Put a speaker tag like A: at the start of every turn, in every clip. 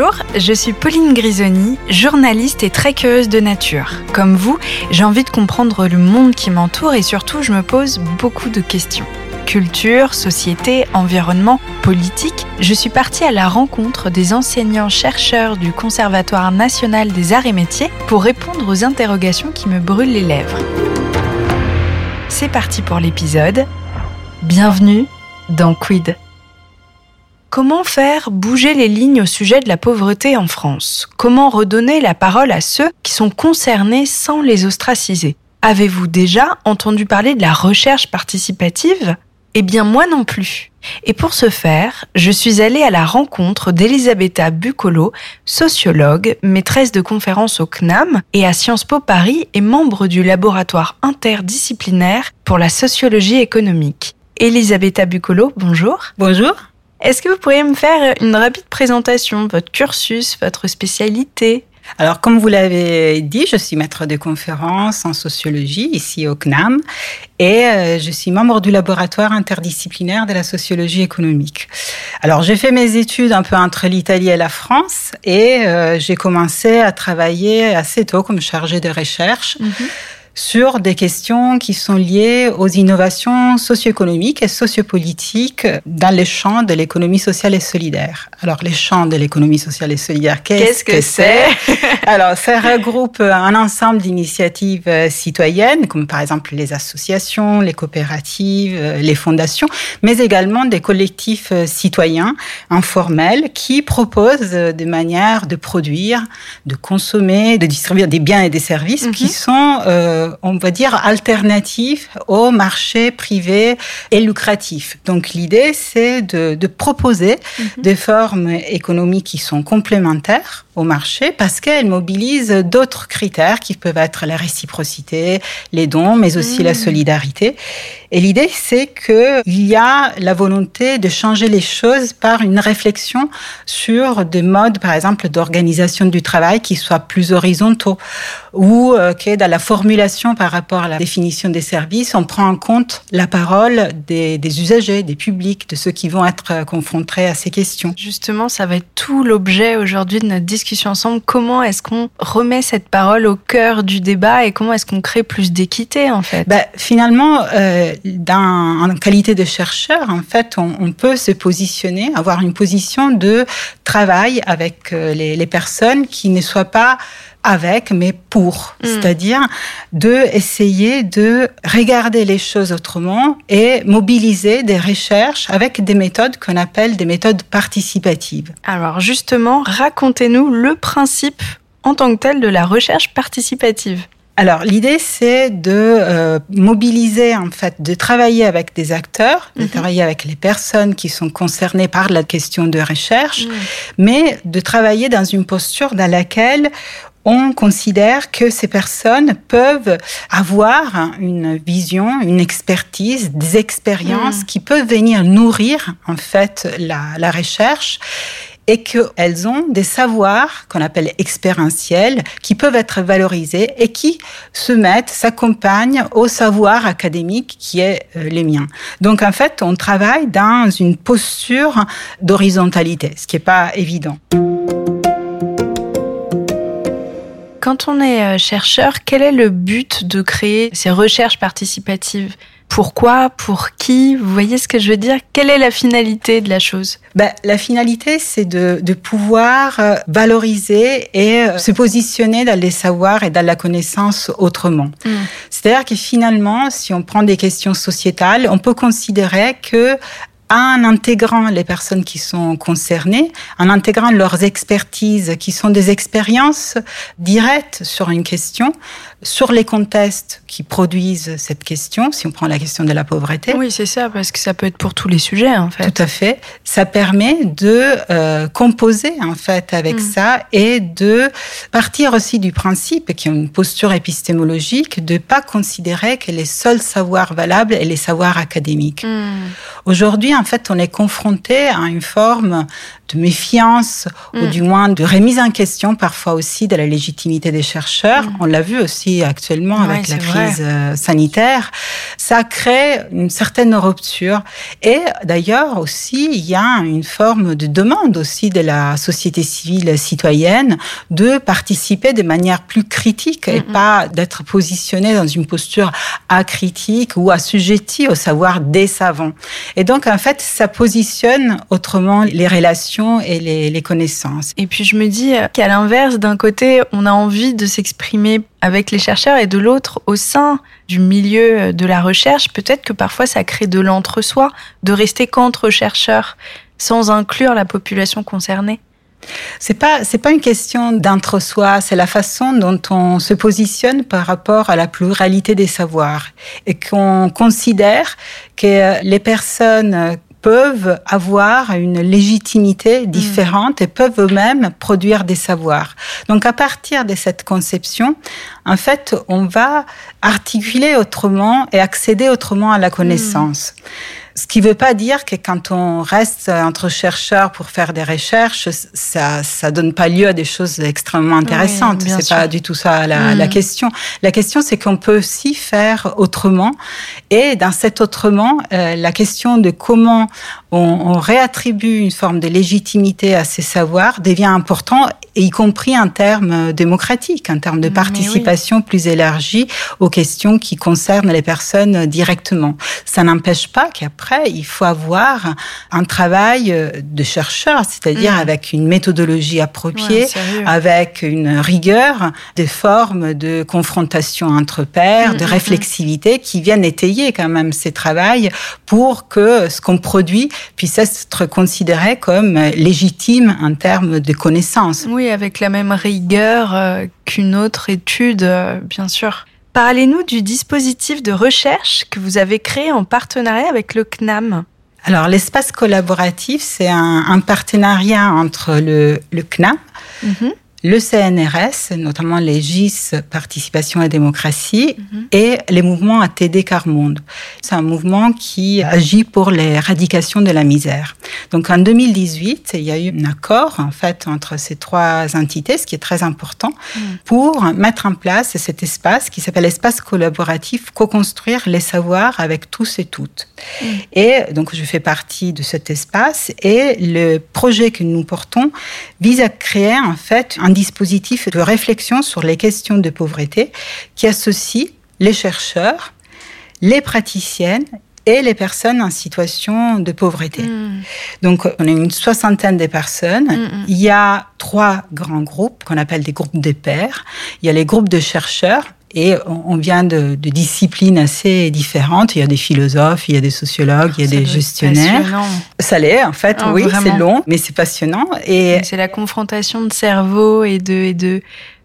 A: Bonjour, je suis Pauline Grisoni, journaliste et très curieuse de nature. Comme vous, j'ai envie de comprendre le monde qui m'entoure et surtout je me pose beaucoup de questions. Culture, société, environnement, politique, je suis partie à la rencontre des enseignants-chercheurs du Conservatoire national des arts et métiers pour répondre aux interrogations qui me brûlent les lèvres. C'est parti pour l'épisode. Bienvenue dans Quid. Comment faire bouger les lignes au sujet de la pauvreté en France? Comment redonner la parole à ceux qui sont concernés sans les ostraciser? Avez-vous déjà entendu parler de la recherche participative? Eh bien moi non plus. Et pour ce faire, je suis allée à la rencontre d'Elisabetta Bucolo, sociologue, maîtresse de conférences au CNAM et à Sciences Po Paris et membre du laboratoire interdisciplinaire pour la sociologie économique. Elisabetta Bucolo, bonjour.
B: Bonjour.
A: Est-ce que vous pourriez me faire une rapide présentation, votre cursus, votre spécialité?
B: Alors, comme vous l'avez dit, je suis maître de conférences en sociologie ici au CNAM et euh, je suis membre du laboratoire interdisciplinaire de la sociologie économique. Alors, j'ai fait mes études un peu entre l'Italie et la France et euh, j'ai commencé à travailler assez tôt comme chargée de recherche. Mhm sur des questions qui sont liées aux innovations socio-économiques et sociopolitiques dans les champs de l'économie sociale et solidaire. Alors, les champs de l'économie sociale et solidaire, qu'est-ce que c'est Alors, ça regroupe un ensemble d'initiatives citoyennes, comme par exemple les associations, les coopératives, les fondations, mais également des collectifs citoyens informels qui proposent des manières de produire, de consommer, de distribuer des biens et des services qui mhm. sont euh, on va dire, alternative au marché privé et lucratif. Donc l'idée, c'est de, proposer mhm. des formes économiques qui sont complémentaires au marché parce qu'elles mobilisent d'autres critères qui peuvent être la réciprocité, les dons, mais aussi la mhm. solidarité. Et l'idée, c'est qu'il y a la volonté de changer les choses par une réflexion sur des modes, par exemple, d'organisation du travail qui soient plus horizontaux ou euh, que dans la formulation par rapport à la définition des services, on prend en compte la parole des, des usagers, des publics, de ceux qui vont être confrontés à ces questions.
A: Justement, ça va être tout l'objet aujourd'hui de notre discussion ensemble. Comment est-ce qu'on remet cette parole au cœur du débat et comment est-ce qu'on crée plus d'équité en fait?
B: Ben, Finalement, euh, dans, en qualité de chercheur, en fait, on, peut se positionner, avoir une position de travail avec euh, les, les personnes qui ne soient pas avec, mais pour. Mm. C'est-à-dire de essayer de regarder les choses autrement et mobiliser des recherches avec des méthodes qu'on appelle des méthodes participatives.
A: Alors justement, racontez-nous le principe en tant que tel de la recherche participative.
B: Alors l'idée c'est de euh, mobiliser en fait, de travailler avec des acteurs, de mhm. travailler avec les personnes qui sont concernées par la question de recherche, mhm. mais de travailler dans une posture dans laquelle on considère que ces personnes peuvent avoir une vision, une expertise, des expériences mhm. qui peuvent venir nourrir en fait la, la recherche et qu'elles ont des savoirs qu'on appelle expérientiels qui peuvent être valorisés et qui se mettent, s'accompagnent au savoir académique qui est euh, le mien. Donc en fait, on travaille dans une posture d'horizontalité, ce qui n'est pas évident.
A: Quand on est euh, chercheur, quel est le but de créer ces recherches participatives? Pourquoi? Pour qui? Vous voyez ce que je veux dire? Quelle est la finalité de la chose?
B: Ben, La finalité, c'est de, de, pouvoir euh, valoriser et euh, se positionner dans les savoirs et dans la connaissance autrement. Hmm. C'est-à-dire que finalement, si on prend des questions sociétales, on peut considérer que en intégrant les personnes qui sont concernées, en intégrant leurs expertises, qui sont des expériences directes sur une question, sur les contextes qui produisent cette question, si on prend la question de la pauvreté.
A: Oui, c'est ça, parce que ça peut être pour tous les sujets, en fait.
B: Tout à fait. Ça permet de euh, composer, en fait, avec mm. ça et de partir aussi du principe, qui est une posture épistémologique, de pas considérer que les seuls savoirs valables est les savoirs académiques. Mm. Aujourd'hui, en fait, on est confronté à une forme de méfiance ou mm. du moins de remise en question parfois aussi de la légitimité des chercheurs. Mm. On l'a vu aussi actuellement avec la crise euh, sanitaire. Ça crée une certaine rupture. Et d'ailleurs aussi, il y a une forme de demande aussi de la société civile citoyenne de participer de manière plus critique et pas d'être positionné dans une posture acritique ou assujettie au savoir des savants. Et donc, en fait, ça positionne autrement les relations et les, connaissances.
A: Et puis, je me dis qu'à l'inverse, d'un côté, on a envie de s'exprimer avec les chercheurs et de l'autre, au sein du milieu de la recherche, peut-être que parfois ça crée de l'entre-soi, de rester qu'entre chercheurs, sans inclure la population concernée.
B: C'est pas c'est pas une question d'entre-soi, c'est la façon dont on se positionne par rapport à la pluralité des savoirs et qu'on considère que les personnes peuvent avoir une légitimité mm. différente et peuvent eux-mêmes produire des savoirs. Donc à partir de cette conception, en fait, on va articuler autrement et accéder autrement à la connaissance. Mm. Ce qui ne veut pas dire que quand on reste entre chercheurs pour faire des recherches, ça ça donne pas lieu à des choses extrêmement intéressantes. Ce c'est pas du tout ça la, la mm. question. La question, c'est qu'on peut aussi faire autrement. Et dans cet autrement, euh, la question de comment on, on, réattribue une forme de légitimité à ces savoirs devient important, y compris en termes démocratiques, en termes de participation plus élargie aux questions qui concernent les personnes directement. Ça n'empêche pas qu'après, il faut avoir un travail de chercheur, c'est-à-dire mm. avec une méthodologie appropriée, avec une rigueur, des formes de confrontation entre pairs, mm, de mm, réflexivité qui viennent étayer quand même ces travaux pour que ce qu'on produit puisse être considéré comme légitime en termes de connaissances.
A: Oui, avec la même rigueur euh, qu'une autre étude, euh, bien sûr. Parlez-nous du dispositif de recherche que vous avez créé en partenariat avec le CNAM.
B: Alors, l'espace collaboratif, c'est un, partenariat entre le, CNAM, mhm le CNRS, notamment les GIS Participation et Démocratie, mhm. et les mouvements ATD Carmonde. C'est un mouvement qui agit pour l'éradication de la misère. Donc en 2018, il y a eu un accord en fait entre ces trois entités, ce qui est très important, mhm. pour mettre en place cet espace qui s'appelle espace collaboratif, co-construire les savoirs avec tous et toutes. Mhm. Et donc je fais partie de cet espace et le projet que nous portons vise à créer en fait un dispositif de réflexion sur les questions de pauvreté qui associe les chercheurs, les praticiennes et les personnes en situation de pauvreté. Hmm. Donc, on est une soixantaine de personnes. Hmm, hmm. Il y a trois grands groupes qu'on appelle des groupes de pairs. Il y a les groupes de chercheurs et on vient de, disciplines assez différentes. Il y a des philosophes, il y a des sociologues, il y a des gestionnaires. Ça l'est, en fait, ah, oui, c'est long, mais c'est passionnant.
A: Et c'est la confrontation de cerveau et de, et de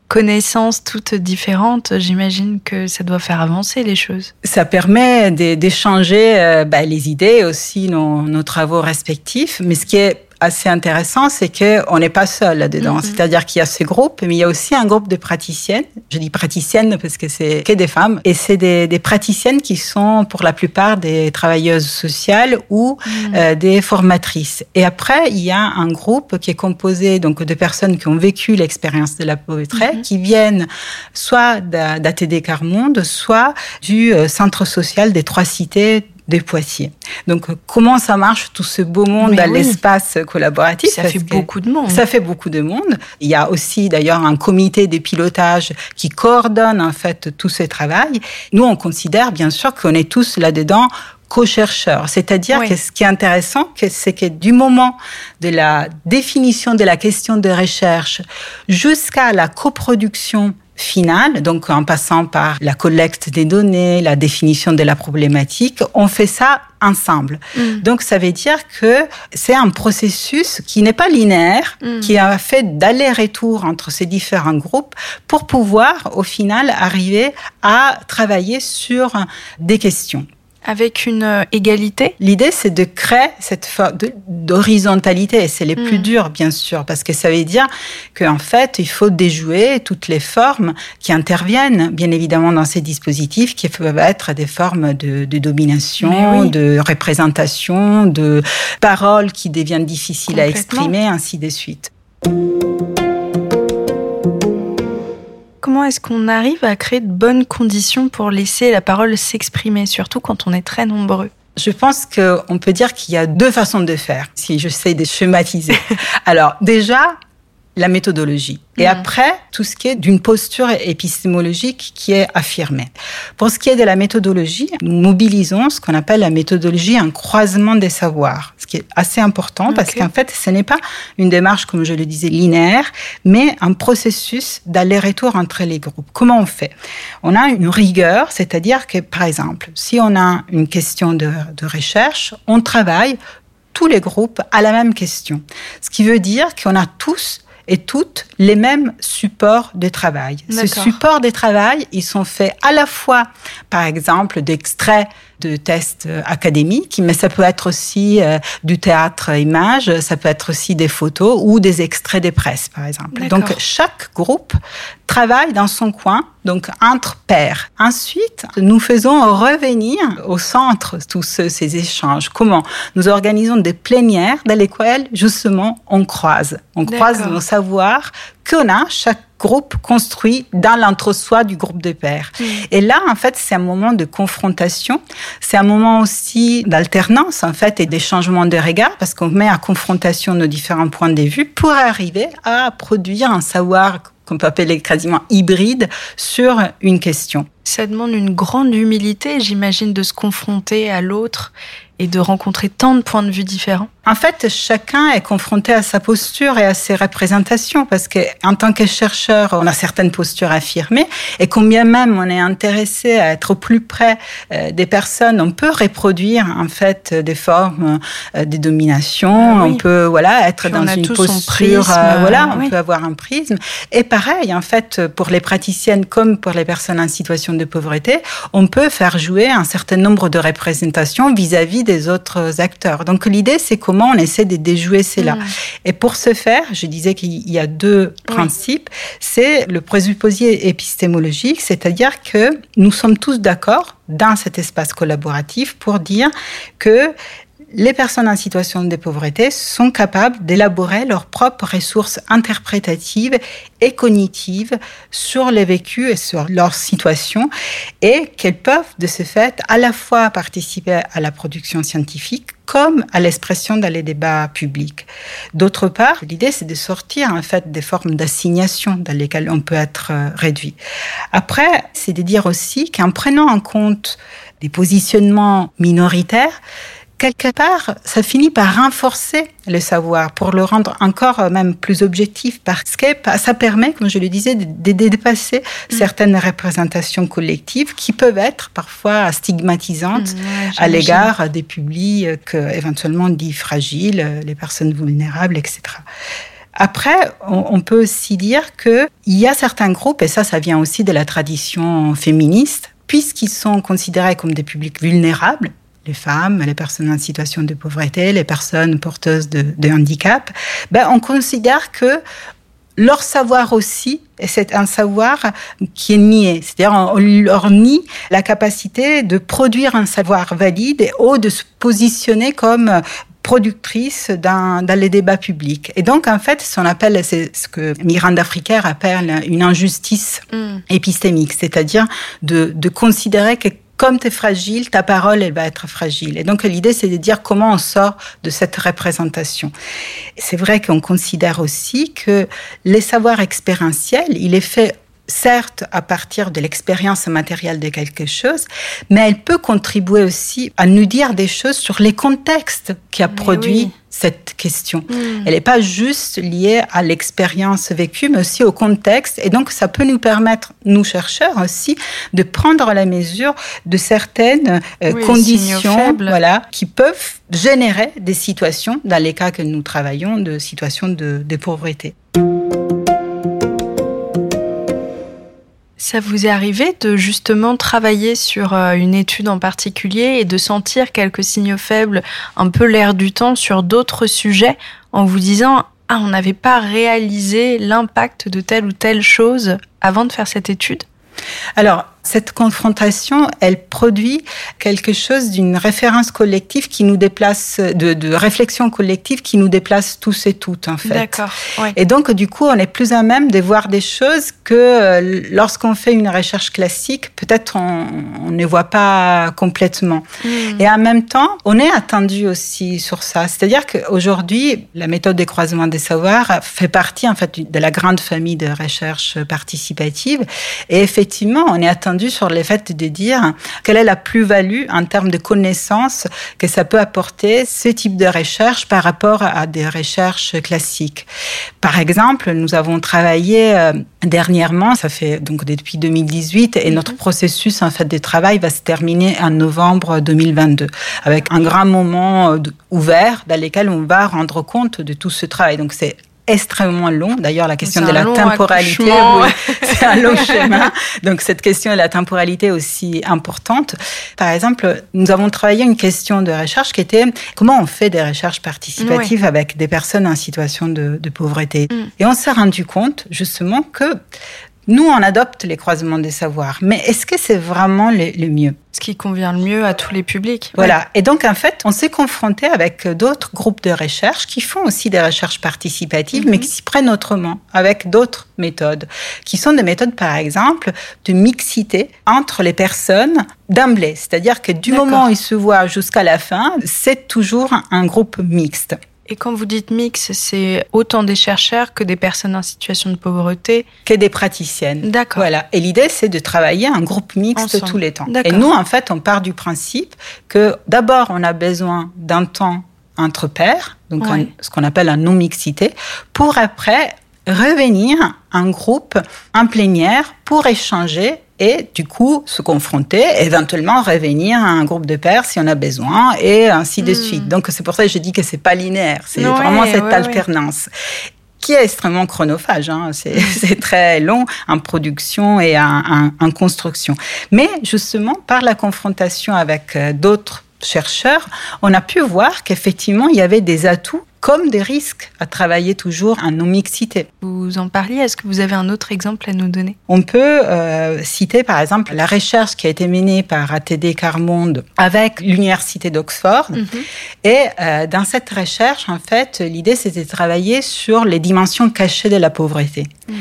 A: connaissances toutes différentes. J'imagine que ça doit faire avancer les choses.
B: Ça permet d'échanger euh, bah, les idées aussi, nos, nos travaux respectifs. Mais ce qui est assez intéressant, c'est qu'on n'est pas seul là-dedans. Mm-hmm. C'est-à-dire qu'il y a ce groupe, mais il y a aussi un groupe de praticiennes. Je dis praticiennes parce que c'est que des femmes. Et c'est des, des, praticiennes qui sont pour la plupart des travailleuses sociales ou mm. euh, des formatrices. Et après, il y a un groupe qui est composé donc de personnes qui ont vécu l'expérience de la pauvreté, mm-hmm. qui viennent soit d'ATD Carmonde, soit du euh, centre social des Trois Cités des Poitiers. Donc, comment ça marche tout ce beau monde à l'espace collaboratif?
A: Ça fait beaucoup de monde.
B: Ça fait beaucoup de monde. Il y a aussi d'ailleurs un comité de pilotage qui coordonne en fait tout ce travail. Nous, on considère bien sûr qu'on est tous là-dedans co-chercheurs. C'est-à-dire que ce qui est intéressant, c'est que du moment de la définition de la question de recherche jusqu'à la coproduction finale, donc en passant par la collecte des données, la définition de la problématique, on fait ça ensemble. Mm. Donc ça veut dire que c'est un processus qui n'est pas linéaire, mm. qui a fait d'aller-retour entre ces différents groupes pour pouvoir au final arriver à travailler sur des questions.
A: Avec une euh, égalité
B: L'idée, c'est de créer cette forme d'horizontalité. C'est les plus hmm. durs, bien sûr, parce que ça veut dire qu'en fait, il faut déjouer toutes les formes qui interviennent, bien évidemment, dans ces dispositifs, qui peuvent être des formes de, domination, de représentation, de paroles qui deviennent difficiles à exprimer, ainsi de suite.
A: Comment est-ce qu'on arrive à créer de bonnes conditions pour laisser la parole s'exprimer, surtout quand on est très nombreux?
B: Je pense qu'on peut dire qu'il y a deux façons de faire, si j'essaie de schématiser. Alors, déjà, la méthodologie. Et mm. après, tout ce qui est d'une posture épistémologique qui est affirmée. Pour ce qui est de la méthodologie, nous mobilisons ce qu'on appelle la méthodologie un croisement des savoirs, ce qui est assez important parce qu'en fait, ce n'est pas une démarche, comme je le disais, linéaire, mais un processus d'aller-retour entre les groupes. Comment on fait? On a une rigueur, c'est-à-dire que, par exemple, si on a une question de, de recherche, on travaille tous les groupes à la même question. Ce qui veut dire qu'on a tous et toutes les mêmes supports de travail. Ces supports de travail, ils sont faits à la fois, par exemple, d'extraits de tests académiques, mais ça peut être aussi euh, du théâtre image, ça peut être aussi des photos ou des extraits des presses, par exemple. Donc chaque groupe travaille dans son coin, donc entre pairs. Ensuite, nous faisons revenir au centre tous ces échanges. Comment? Nous organisons des plénières dans lesquelles justement on croise. On croise nos savoirs qu'on a chaque groupe construit dans l'entre-soi du groupe de pairs. Mm. Et là, en fait, c'est un moment de confrontation. C'est un moment aussi d'alternance, en fait, et des changements de regard, parce qu'on met à confrontation nos différents points de vue pour arriver à produire un savoir qu'on peut appeler quasiment hybride sur une question.
A: Ça demande une grande humilité, j'imagine, de se confronter à l'autre et de rencontrer tant de points de vue différents
B: En fait, chacun est confronté à sa posture et à ses représentations parce que en tant que chercheur, on a certaines postures affirmées et combien même on est intéressé à être au plus près euh, des personnes, on peut reproduire en fait des formes euh, de domination, ah on peut voilà être dans une posture euh, voilà, on peut avoir un prisme. Et pareil en fait pour les praticiennes comme pour les personnes en situation de pauvreté, on peut faire jouer un certain nombre de représentations vis-à-vis des autres acteurs. Donc l'idée, c'est comment on essaie de déjouer cela. Mm. Et pour ce faire, je disais qu'il y a deux principes. C'est le présupposé épistémologique, c'est-à-dire que nous sommes tous d'accord dans cet espace collaboratif pour dire que les personnes en situation de pauvreté sont capables d'élaborer leurs propres ressources interprétatives et cognitives sur les vécus et sur leur situation et qu'elles peuvent de ce fait à la fois participer à la production scientifique comme à l'expression dans les débats publics. D'autre part, l'idée c'est de sortir en fait des formes d'assignation dans lesquelles on peut être euh, réduit. Après, c'est de dire aussi qu'en prenant en compte des positionnements minoritaires, quelque part, ça finit par renforcer le savoir pour le rendre encore euh, même plus objectif parce que ça permet, comme je le disais, de, dépasser mm. certaines représentations collectives qui peuvent être parfois stigmatisantes mm, à l'égard des publics éventuellement dits fragiles, euh, les personnes vulnérables, etc. Après, on, peut aussi dire qu'il y a certains groupes, et ça, ça vient aussi de la tradition féministe, puisqu'ils sont considérés comme des publics vulnérables, les femmes, les personnes en situation de pauvreté, les personnes porteuses de, handicap, ben, on considère que leur savoir aussi, c'est un savoir qui est nié. C'est-à-dire, on leur nie la capacité de produire un savoir valide ou de se positionner comme productrice dans, dans, les débats publics. Et donc, en fait, ce qu'on appelle, c'est ce que Miranda Fricker appelle une injustice mm. épistémique, c'est-à-dire de, de considérer que comme tu es fragile, ta parole, elle va être fragile. Et donc, l'idée, c'est de dire comment on sort de cette représentation. C'est vrai qu'on considère aussi que les savoirs expérientiels, il est fait certes à partir de l'expérience matérielle de quelque chose, mais elle peut contribuer aussi à nous dire des choses sur les contextes qui a produit cette question. Hmm. Elle n'est pas juste liée à l'expérience vécue, mais aussi au contexte. Et donc, ça peut nous permettre, nous chercheurs aussi, de prendre la mesure de certaines euh, conditions voilà, qui peuvent générer des situations, dans les cas que nous travaillons, de situations de, de pauvreté.
A: Ça vous est arrivé de justement travailler sur euh, une étude en particulier et de sentir quelques signaux faibles, un peu l'air du temps sur d'autres sujets en vous disant ah on n'avait pas réalisé l'impact de telle ou telle chose avant de faire cette étude?
B: Alors cette confrontation, elle produit quelque chose d'une référence collective qui nous déplace, de, de, réflexion collective qui nous déplace tous et toutes, en fait.
A: D'accord.
B: Ouais. Et donc, du coup, on est plus à même de voir des choses que euh, lorsqu'on fait une recherche classique, peut-être on, on, ne voit pas complètement.
A: Mmh.
B: Et en même temps, on est attendu aussi sur ça. C'est-à-dire qu'aujourd'hui, la méthode des croisements des savoirs fait partie, en fait, de la grande famille de recherche participative. Et effectivement, on est attendu sur le fait de dire quelle est la plus-value en termes de connaissances que ça peut apporter ce type de recherche par rapport à des recherches classiques. Par exemple, nous avons travaillé euh, dernièrement, ça fait donc depuis 2018, et notre processus en fait de travail va se terminer en novembre 2022 avec un grand moment euh, ouvert dans lequel on va rendre compte de tout ce travail. Donc c'est extrêmement long. D'ailleurs, la question de la temporalité, oui, c'est un long chemin. Donc, cette question de la temporalité est aussi importante. Par exemple, nous avons travaillé une question de recherche qui était comment on fait des recherches participatives oui. avec des personnes en situation de, de pauvreté? Mm. Et on s'est rendu compte, justement, que nous, on adopte les croisements des savoirs, mais est-ce que c'est vraiment le, le, mieux?
A: Ce qui convient le mieux à tous les publics.
B: Voilà. Ouais. Et donc, en fait, on s'est confronté avec d'autres groupes de recherche qui font aussi des recherches participatives, mm -hmm. mais qui s'y prennent autrement, avec d'autres méthodes, qui sont des méthodes, par exemple, de mixité entre les personnes d'emblée. C'est-à-dire que du moment où ils se voient jusqu'à la fin, c'est toujours un groupe mixte.
A: Et quand vous dites mix, c'est autant des chercheurs que des personnes en situation de pauvreté
B: Que des praticiennes.
A: D'accord.
B: Voilà. Et l'idée, c'est de travailler un groupe mixte Ensemble. tous les temps. Et nous, en fait, on part du principe que d'abord, on a besoin d'un temps entre pairs, donc oui. un, ce qu'on appelle un non-mixité, pour après revenir en groupe en plénière pour échanger et du coup se confronter, éventuellement revenir à un groupe de pairs si on a besoin et ainsi de mmh. suite. Donc c'est pour ça que je dis que c'est pas linéaire, c'est ouais, vraiment cette ouais, alternance. Ouais qui est extrêmement chronophage. Hein. C'est très long en production et en, en, en, construction. Mais justement, par la confrontation avec euh, d'autres chercheurs, on a pu voir qu'effectivement, il y avait des atouts comme des risques à travailler toujours en non-mixité.
A: Vous en parliez, est-ce que vous avez un autre exemple à nous donner?
B: On peut euh, citer par exemple la recherche qui a été menée par ATD Carmonde avec l'Université d'Oxford. Mm -hmm. Et euh, dans cette recherche, en fait, l'idée c'était de travailler sur les dimensions cachées de la pauvreté. Mm.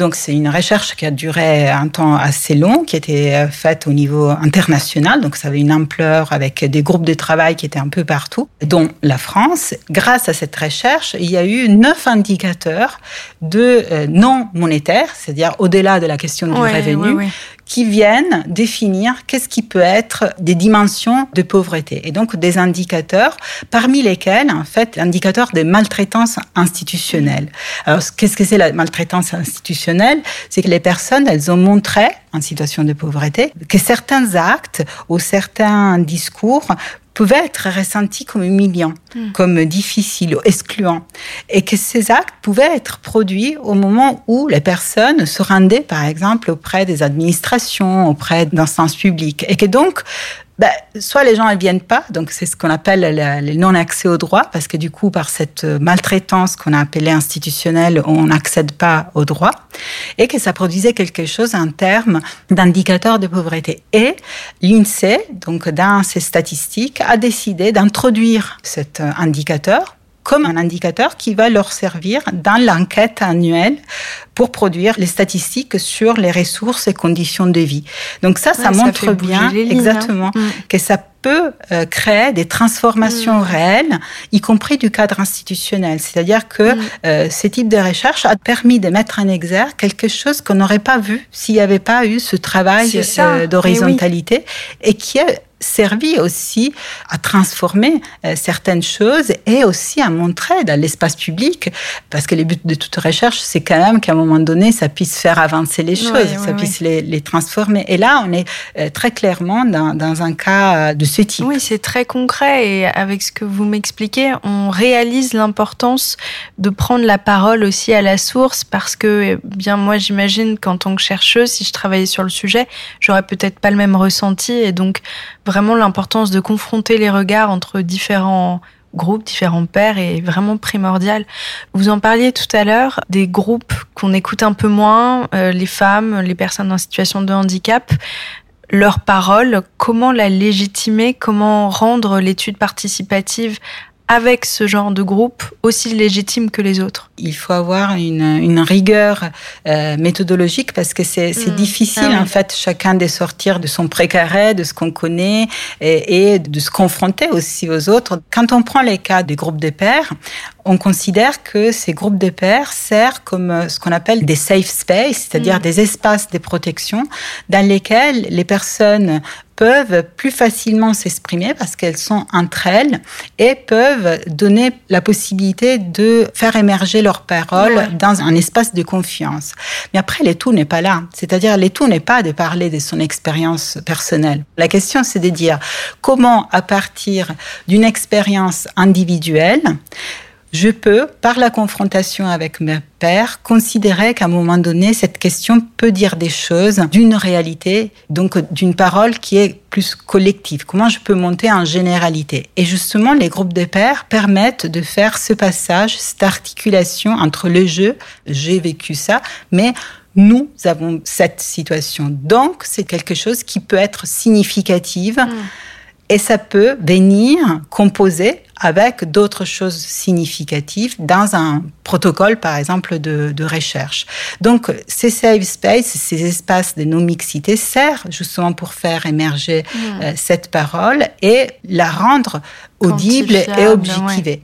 B: Donc c'est une recherche qui a duré un temps assez long, qui a été euh, faite au niveau international, donc ça avait une ampleur avec des groupes de travail qui étaient un peu partout, dont la France, grâce à cette cette recherche, il y a eu neuf indicateurs de euh, non monétaires, c'est-à-dire au-delà de la question du
A: ouais,
B: revenu,
A: ouais, ouais.
B: qui viennent définir qu'est-ce qui peut être des dimensions de pauvreté. Et donc des indicateurs, parmi lesquels, en fait, l'indicateur des maltraitances institutionnelles. Alors, qu'est-ce que c'est la maltraitance institutionnelle? C'est que les personnes, elles ont montré, en situation de pauvreté, que certains actes ou certains discours pouvaient être ressentis comme humiliants, mmh. comme difficiles excluants, et que ces actes pouvaient être produits au moment où les personnes se rendaient, par exemple, auprès des administrations, auprès d'instances publiques, et que donc ben, soit les gens ne viennent pas, donc c'est ce qu'on appelle le, non-accès au droit, parce que du coup, par cette maltraitance qu'on a appelée institutionnelle, on n'accède pas au droit, et que ça produisait quelque chose en termes d'indicateurs de pauvreté. Et l'INSEE, donc dans ses statistiques, a décidé d'introduire cet indicateur comme un indicateur qui va leur servir dans l'enquête annuelle pour produire les statistiques sur les ressources et conditions de vie. Donc ça, ça montre
A: ça
B: bien
A: lignes,
B: exactement
A: hein.
B: que ça peut euh, créer des transformations mmh. réelles, y compris du cadre institutionnel. C'est-à-dire que mmh. euh, ce type de recherche a permis de mettre en exergue quelque chose qu'on n'aurait pas vu s'il n'y avait pas eu ce travail euh, d'horizontalité oui. et qui est servi aussi à transformer euh, certaines choses et aussi à montrer dans l'espace public, parce que le but de toute recherche, c'est quand même qu'à un moment donné, ça puisse faire avancer les choses, ça puisse Les, les, transformer. Et là, on est euh, très clairement dans, dans un cas de ce type.
A: Oui, c'est très concret et avec ce que vous m'expliquez, on réalise l'importance de prendre la parole aussi à la source parce que, eh bien, moi, j'imagine qu'en tant que chercheuse, si je travaillais sur le sujet, j'aurais peut-être pas le même ressenti et donc vraiment l'importance de confronter les regards entre différents groupes, différents pairs est vraiment primordial. Vous en parliez tout à l'heure des groupes qu'on écoute un peu moins, euh, les femmes, les personnes en situation de handicap leur parole, comment la légitimer, comment rendre l'étude participative avec ce genre de groupe aussi légitime que les autres
B: Il faut avoir une, une rigueur euh, méthodologique parce que c'est mmh. difficile ah en fait chacun de sortir de son précaré, de ce qu'on connaît et, et, de se confronter aussi aux autres. Quand on prend les cas des groupes de pairs, on considère que ces groupes de pairs servent comme euh, ce qu'on appelle des safe space, c'est-à-dire mmh. des espaces de protection dans lesquels les personnes peuvent plus facilement s'exprimer parce qu'elles sont entre elles et peuvent donner la possibilité de faire émerger leurs paroles dans un espace de confiance. Mais après, le tout n'est pas là. C'est-à-dire, le tout n'est pas de parler de son expérience personnelle. La question, c'est de dire comment, à partir d'une expérience individuelle, je peux, par la confrontation avec mes pères, considérer qu'à un moment donné, cette question peut dire des choses d'une réalité, donc d'une parole qui est plus collective. Comment je peux monter en généralité? Et justement, les groupes de pairs permettent de faire ce passage, cette articulation entre le jeu, j'ai vécu ça, mais nous avons cette situation. Donc, c'est quelque chose qui peut être significative. Mmh. Et ça peut venir composer avec d'autres choses significatives dans un protocole, par exemple, de, de recherche. Donc, ces safe space, ces espaces de non-mixité servent justement pour faire émerger mmh. euh, cette parole et la rendre audible et objectivée.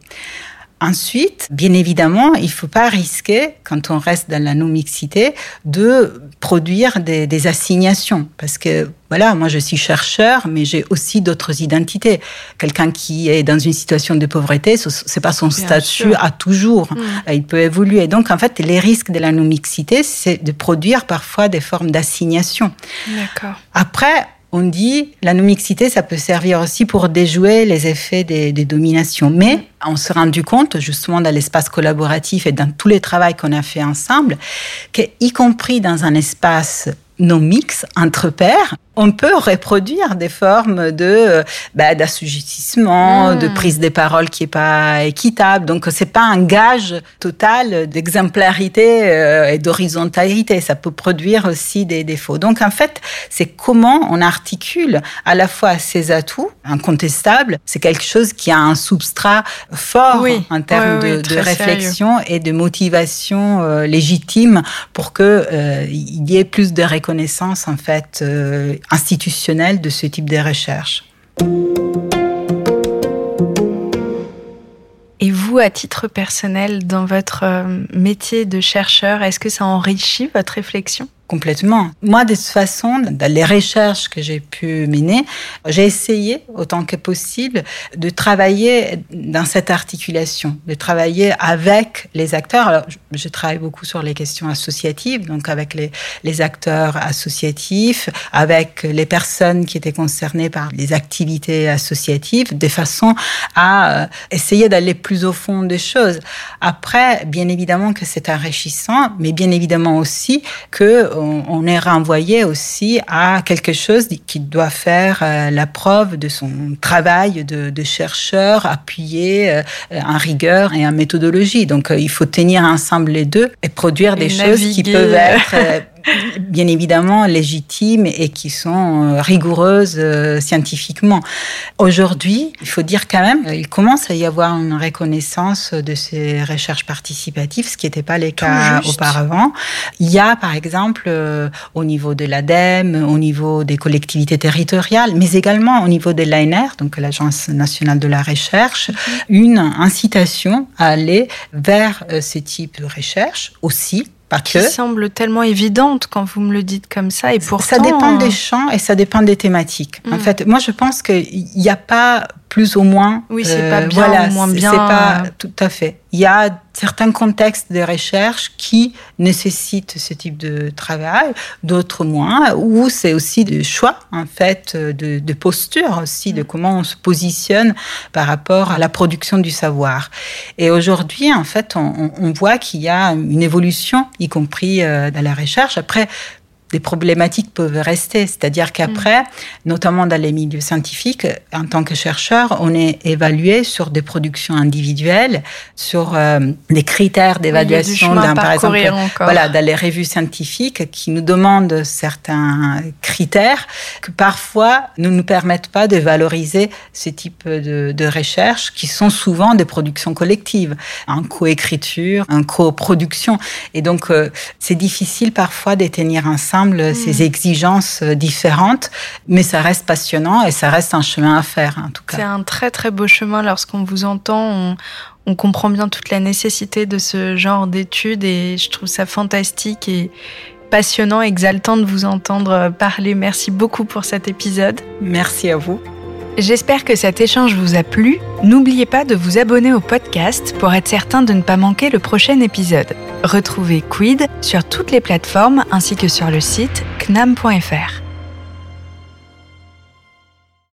B: Ensuite, bien évidemment, il ne faut pas risquer, quand on reste dans la non-mixité, de produire des, des, assignations. Parce que, voilà, moi je suis chercheur, mais j'ai aussi d'autres identités. Quelqu'un qui est dans une situation de pauvreté, ce n'est pas son bien statut sûr. à toujours. Mmh. Il peut évoluer. Donc, en fait, les risques de la non-mixité, c'est de produire parfois des formes d'assignation.
A: D'accord.
B: Après, on dit la non-mixité, ça peut servir aussi pour déjouer les effets des, dominations. Mais on s'est rendu compte, justement, dans l'espace collaboratif et dans tous les travaux qu'on a fait ensemble, qu'y compris dans un espace non mix entre pairs, on peut reproduire des formes de bah, d'assujettissement, mmh. de prise des paroles qui est pas équitable. Donc c'est pas un gage total d'exemplarité euh, et d'horizontalité. Ça peut produire aussi des défauts. Donc en fait, c'est comment on articule à la fois ces atouts incontestables. C'est quelque chose qui a un substrat fort
A: oui.
B: en termes
A: oui,
B: oui, de, de, réflexion sérieux. et de motivation euh, légitime pour que euh, il y ait plus de reconnaissance en fait euh, institutionnelle de ce type de recherche.
A: Et vous, à titre personnel, dans votre euh, métier de chercheur, est-ce que ça enrichit votre réflexion?
B: Complètement. Moi, de toute façon, dans les recherches que j'ai pu mener, j'ai essayé, autant que possible, de travailler dans cette articulation, de travailler avec les acteurs. Alors, je travaille beaucoup sur les questions associatives, donc avec les, acteurs associatifs, avec les personnes qui étaient concernées par les activités associatives, de façon à euh, essayer d'aller plus au fond des choses. Après, bien évidemment que c'est enrichissant, mais bien évidemment aussi que on, est renvoyé aussi à quelque chose qui doit faire euh, la preuve de son travail de, de chercheur appuyé euh, en rigueur et en méthodologie. Donc, euh, il faut tenir ensemble les deux et produire des choses qui peuvent être bien évidemment légitimes et qui sont rigoureuses euh, scientifiquement. Aujourd'hui, il faut dire quand même, il commence à y avoir une reconnaissance de ces recherches participatives, ce qui n'était pas le cas auparavant. Il y a, par exemple, euh, au niveau de l'ADEME, au niveau des collectivités territoriales, mais également au niveau de l'ANR, donc l'Agence nationale de la recherche, une incitation à aller vers euh, ce type de recherche aussi Pas
A: qui
B: que.
A: semble tellement évidente quand vous me le dites comme ça. Et pourtant,
B: ça dépend
A: euh,
B: des champs et ça dépend des thématiques. En
A: Mm.
B: fait, moi, je pense qu'il n'y a pas plus ou moins. euh,
A: Oui, c'est pas bien
B: voilà,
A: ou moins bien,
B: C'est pas
A: euh.
B: tout à fait. Il y a certains contextes de recherche qui nécessitent ce type de travail, d'autres moins, où c'est aussi des choix, en fait, de, de posture aussi,
A: Mm.
B: de comment on se positionne par rapport à la production du savoir. Et aujourd'hui, en fait, on, on- on voit qu'il y a une évolution, y compris euh, dans la recherche. Après, des problématiques peuvent rester, c'est-à-dire qu'après, notamment dans les milieux scientifiques, en tant que chercheur, on est évalué sur des productions individuelles, sur euh, des critères d'évaluation d'un, par exemple,
A: encore.
B: voilà, dans les revues scientifiques qui nous demandent certains critères que parfois ne nous permettent pas de valoriser ce type de, de recherche qui sont souvent des productions collectives, en coécriture, en coproduction. Et donc, euh, c'est difficile parfois d'étenir ensemble ces exigences euh, différentes, mais ça reste passionnant et ça reste un chemin à faire, en tout
A: C'est
B: cas.
A: un très très beau chemin lorsqu'on vous entend. On, on comprend bien toute la nécessité de ce genre d'études et je trouve ça fantastique et passionnant, exaltant de vous entendre parler. Merci beaucoup pour cet épisode.
B: Merci à vous.
A: J'espère que cet échange vous a plu. N'oubliez pas de vous abonner au podcast pour être certain de ne pas manquer le prochain épisode. Retrouvez Quid sur toutes les plateformes ainsi que sur le site knam.fr.